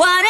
What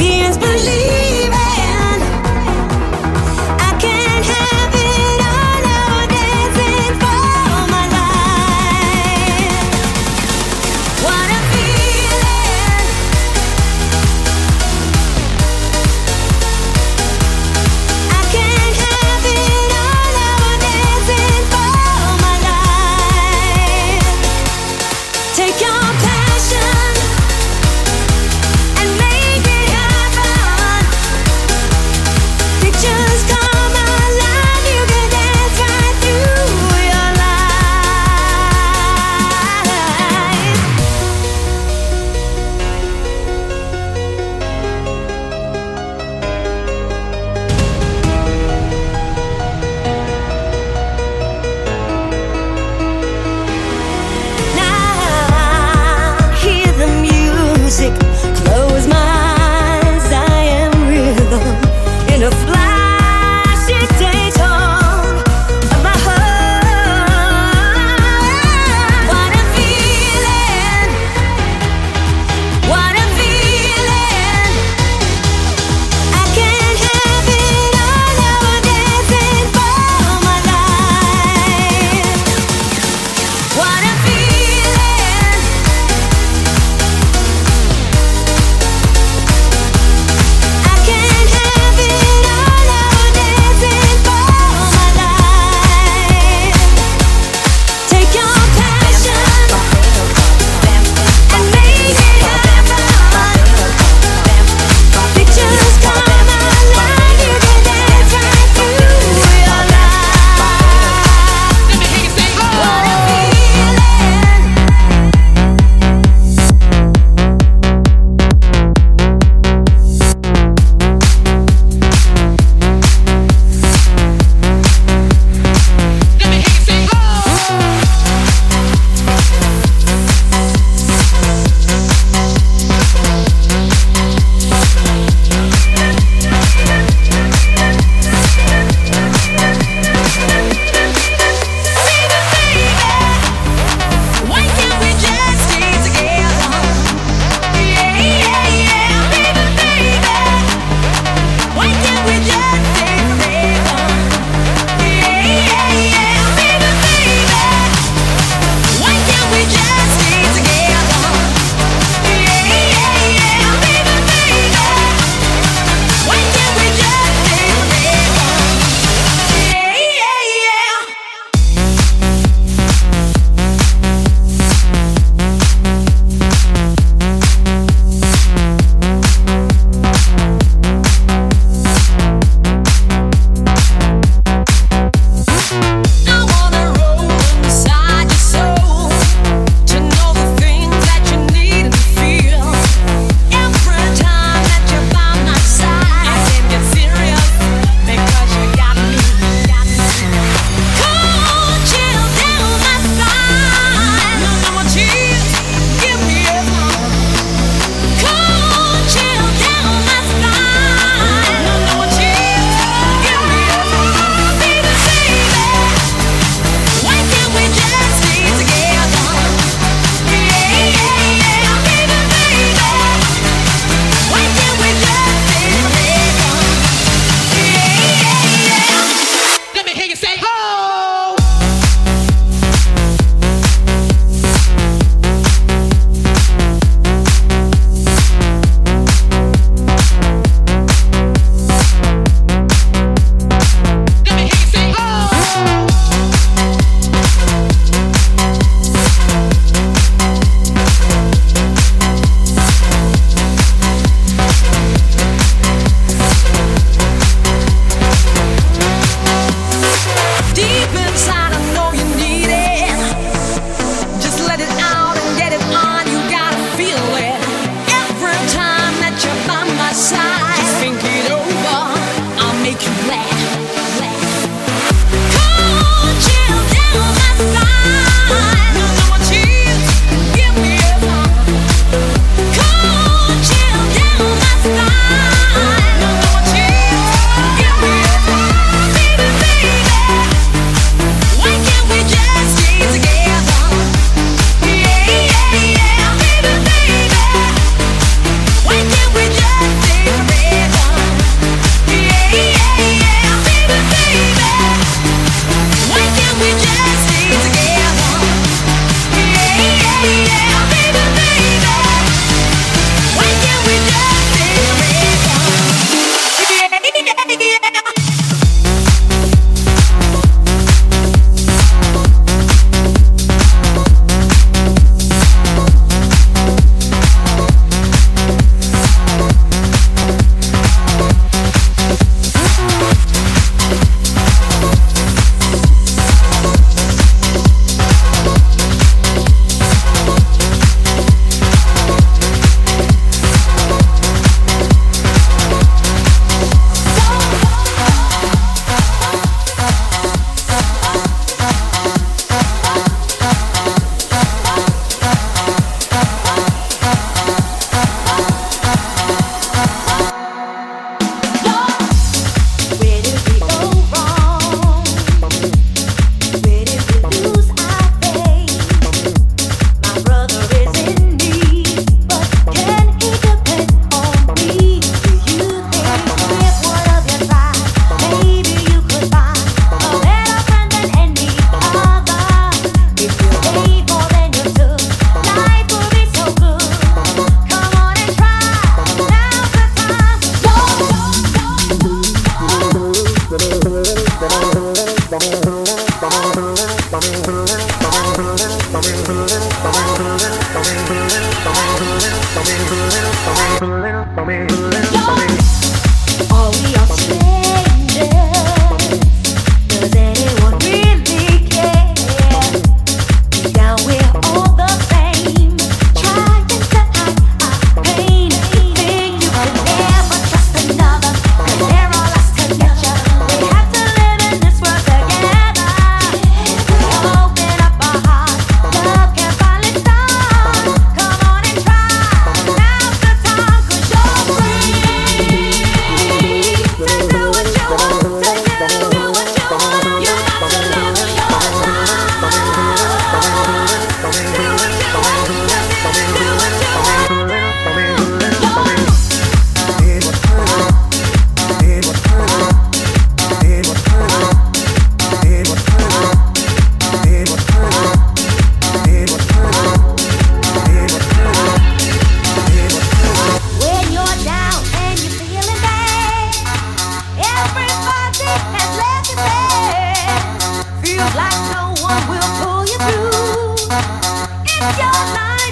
Europeans believe it.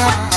As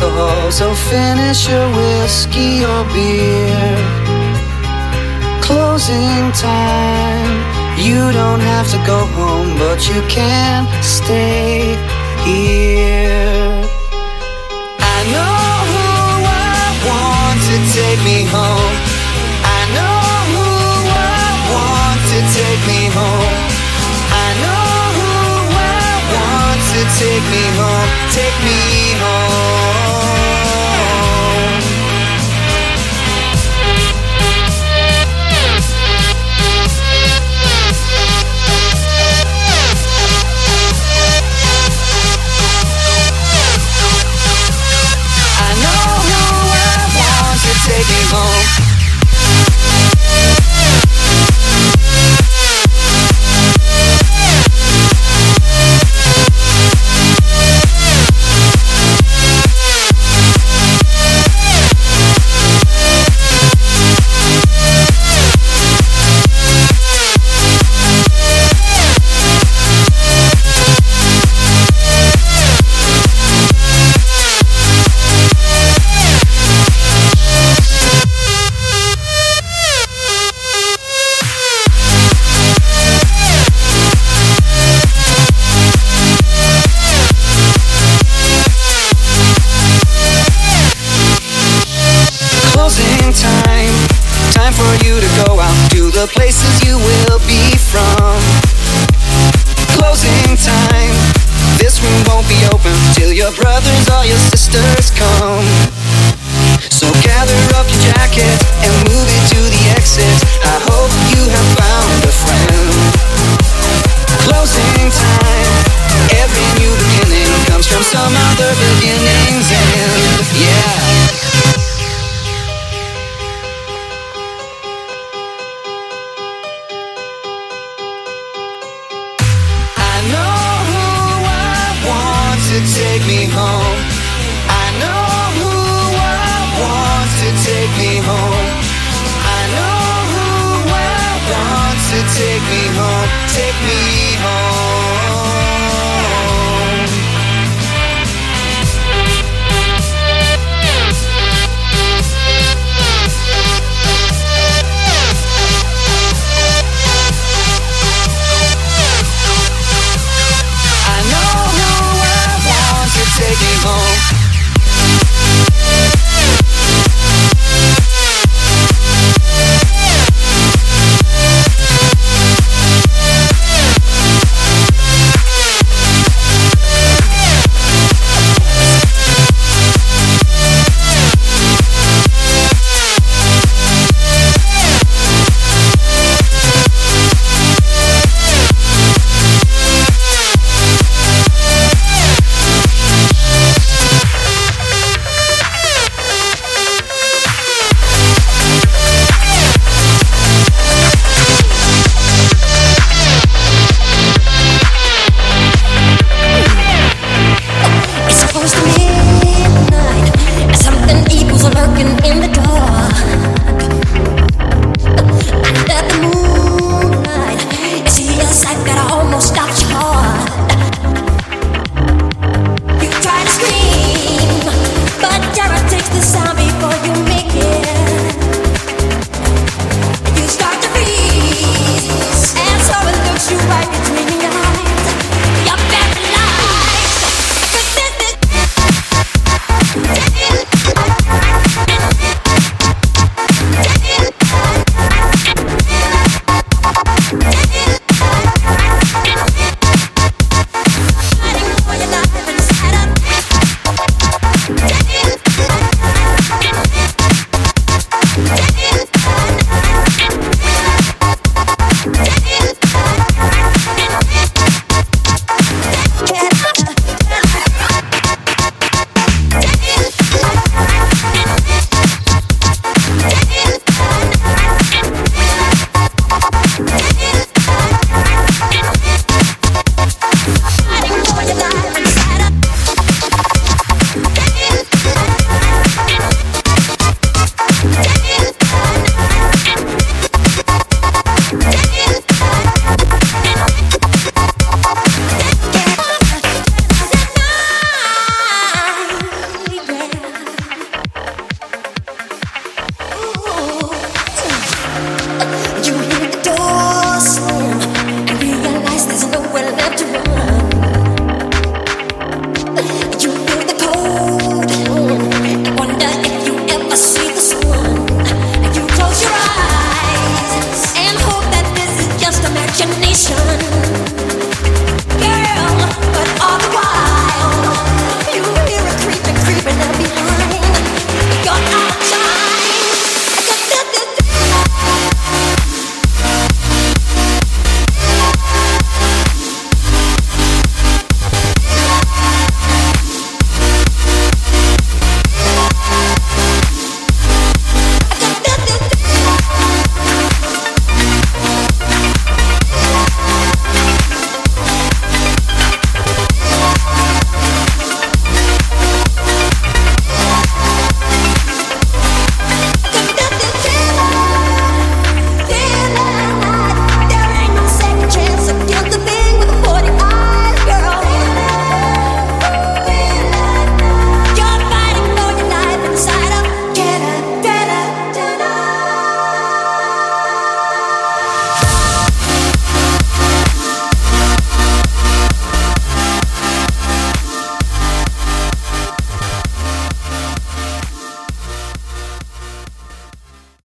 alcohol, so finish your whiskey or beer. Closing time, you don't have to go home, but you can stay here. I know who I want to take me home. take me home, take me home. I know who I want to take me home.